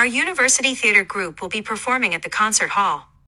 Our university theater group will be performing at the concert hall.